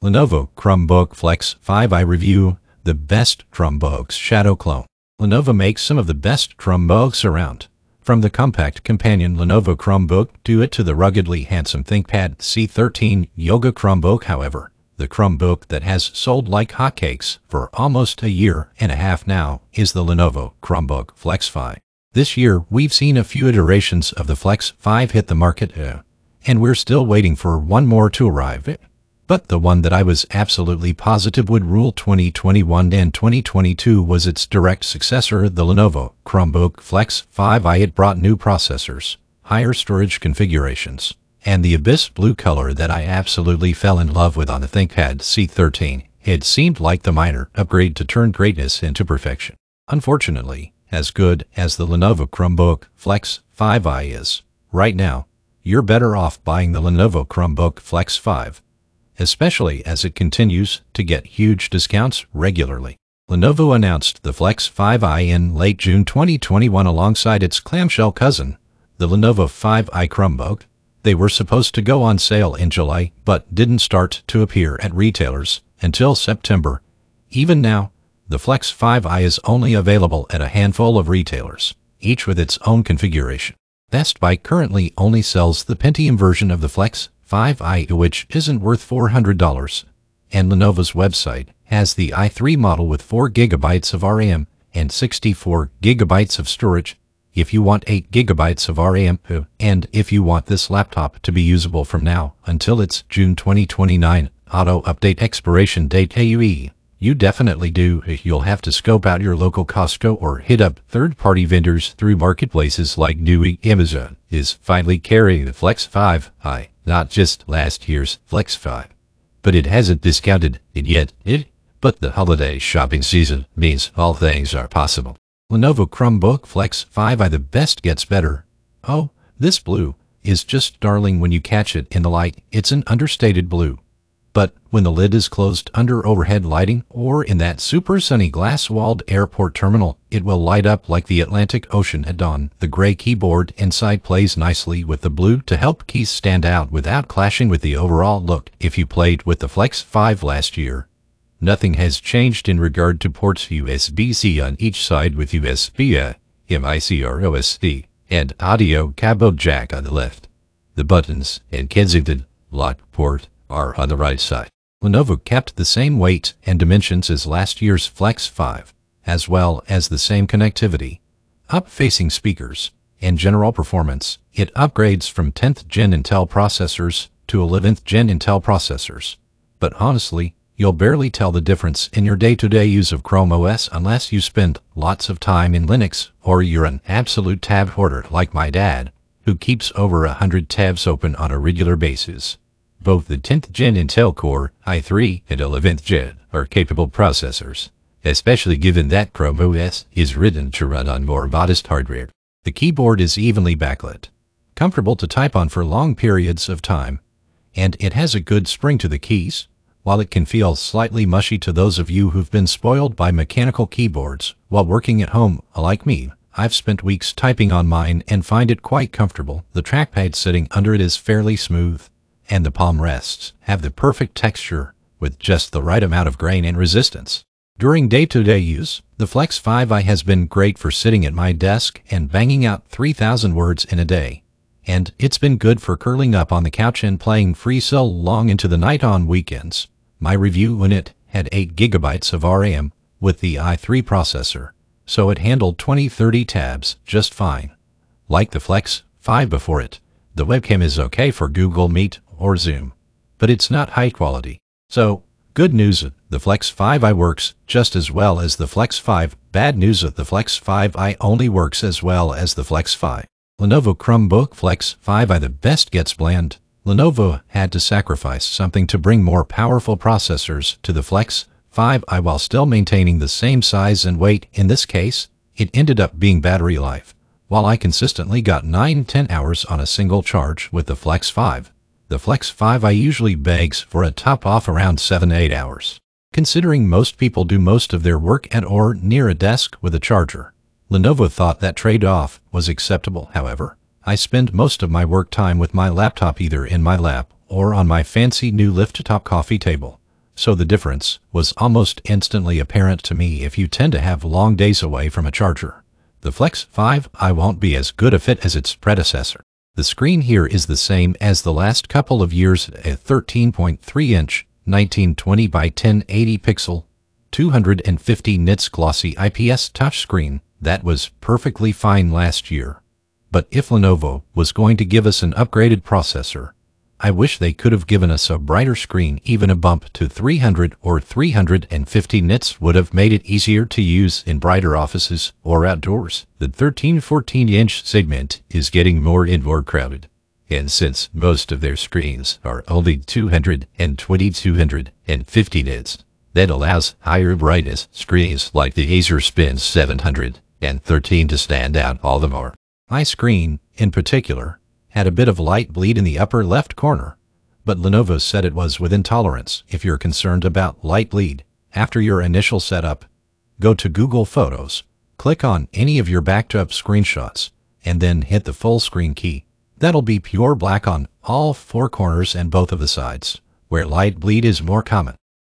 Lenovo Chromebook Flex 5i review the best Chromebooks shadow clone. Lenovo makes some of the best Chromebooks around. From the compact companion Lenovo Chromebook Duet to the ruggedly handsome ThinkPad C13 Yoga Chromebook, however, the Chromebook that has sold like hotcakes for almost a year and a half now is the Lenovo Chromebook Flex 5. This year, we've seen a few iterations of the Flex 5 hit the market, uh, and we're still waiting for one more to arrive. But the one that I was absolutely positive would rule 2021 and 2022 was its direct successor, the Lenovo Chromebook Flex 5i. It brought new processors, higher storage configurations, and the abyss blue color that I absolutely fell in love with on the ThinkPad C13. It seemed like the minor upgrade to turn greatness into perfection. Unfortunately, as good as the Lenovo Chromebook Flex 5i is, right now, you're better off buying the Lenovo Chromebook Flex 5 especially as it continues to get huge discounts regularly. Lenovo announced the Flex 5i in late June 2021 alongside its clamshell cousin, the Lenovo 5i Chromebook. They were supposed to go on sale in July, but didn't start to appear at retailers until September. Even now, the Flex 5i is only available at a handful of retailers, each with its own configuration. Best Buy currently only sells the Pentium version of the Flex 5i which isn't worth $400, and Lenovo's website has the i3 model with 4 gigabytes of RAM and 64 gigabytes of storage if you want 8 gigabytes of RAM uh, and if you want this laptop to be usable from now until its June 2029 auto update expiration date AUE. You definitely do. Uh, you'll have to scope out your local Costco or hit up third-party vendors through marketplaces like Newegg. Amazon is finally carrying the Flex 5i, not just last year's Flex 5. But it hasn't discounted it yet. It, but the holiday shopping season means all things are possible. Lenovo Chromebook Flex 5i the best gets better. Oh, this blue is just darling when you catch it in the light. It's an understated blue. But when the lid is closed under overhead lighting or in that super sunny glass-walled airport terminal, it will light up like the Atlantic Ocean at dawn. The gray keyboard inside plays nicely with the blue to help keys stand out without clashing with the overall look. If you played with the Flex 5 last year, nothing has changed in regard to ports USB-C on each side with USB-A, uh, microSD, and audio combo jack on the left. The buttons and Kensington lock port are on the right side. Lenovo kept the same weight and dimensions as last year's Flex 5, as well as the same connectivity, up-facing speakers, and general performance. It upgrades from 10th gen Intel processors to 11th gen Intel processors. But honestly, you'll barely tell the difference in your day-to-day -day use of Chrome OS unless you spend lots of time in Linux or you're an absolute tab hoarder like my dad, who keeps over a hundred tabs open on a regular basis. Both the 10th Gen Intel Core i3 and 11th Gen are capable processors, especially given that Chrome OS is written to run on more modest hardware. The keyboard is evenly backlit, comfortable to type on for long periods of time, and it has a good spring to the keys, while it can feel slightly mushy to those of you who've been spoiled by mechanical keyboards while working at home, like me. I've spent weeks typing on mine and find it quite comfortable. The trackpad sitting under it is fairly smooth, and the palm rests have the perfect texture with just the right amount of grain and resistance. During day-to-day -day use, the Flex 5i has been great for sitting at my desk and banging out 3,000 words in a day. And it's been good for curling up on the couch and playing FreeCell long into the night on weekends. My review when it had 8 gigabytes of RAM with the i3 processor, so it handled 20-30 tabs just fine. Like the Flex 5 before it, the webcam is okay for Google Meet or Zoom, but it's not high quality. So, good news, the Flex 5i works just as well as the Flex 5. Bad news, the Flex 5i only works as well as the Flex 5. Lenovo Chromebook Flex 5i the best gets bland. Lenovo had to sacrifice something to bring more powerful processors to the Flex 5i while still maintaining the same size and weight. In this case, it ended up being battery life. While I consistently got 9-10 hours on a single charge with the Flex 5, the Flex 5i usually begs for a top off around 7-8 hours. Considering most people do most of their work at or near a desk with a charger, Lenovo thought that trade-off was acceptable, however. I spend most of my work time with my laptop either in my lap or on my fancy new lift-top coffee table, so the difference was almost instantly apparent to me if you tend to have long days away from a charger. The Flex 5i won't be as good a fit as its predecessor. The screen here is the same as the last couple of years, a 13.3-inch 1920 by 1080 pixel, 250 nits glossy IPS touchscreen that was perfectly fine last year. But if Lenovo was going to give us an upgraded processor, I wish they could have given us a brighter screen. Even a bump to 300 or 350 nits would have made it easier to use in brighter offices or outdoors. The 13-14-inch segment is getting more and more crowded. And since most of their screens are only 220 250 nits, that allows higher brightness screens like the Acer Spin 713 to stand out all the more. My screen, in particular, had a bit of light bleed in the upper left corner, but Lenovo said it was within tolerance. If you're concerned about light bleed after your initial setup, go to Google Photos, click on any of your backed up screenshots, and then hit the full screen key. That'll be pure black on all four corners and both of the sides, where light bleed is more common.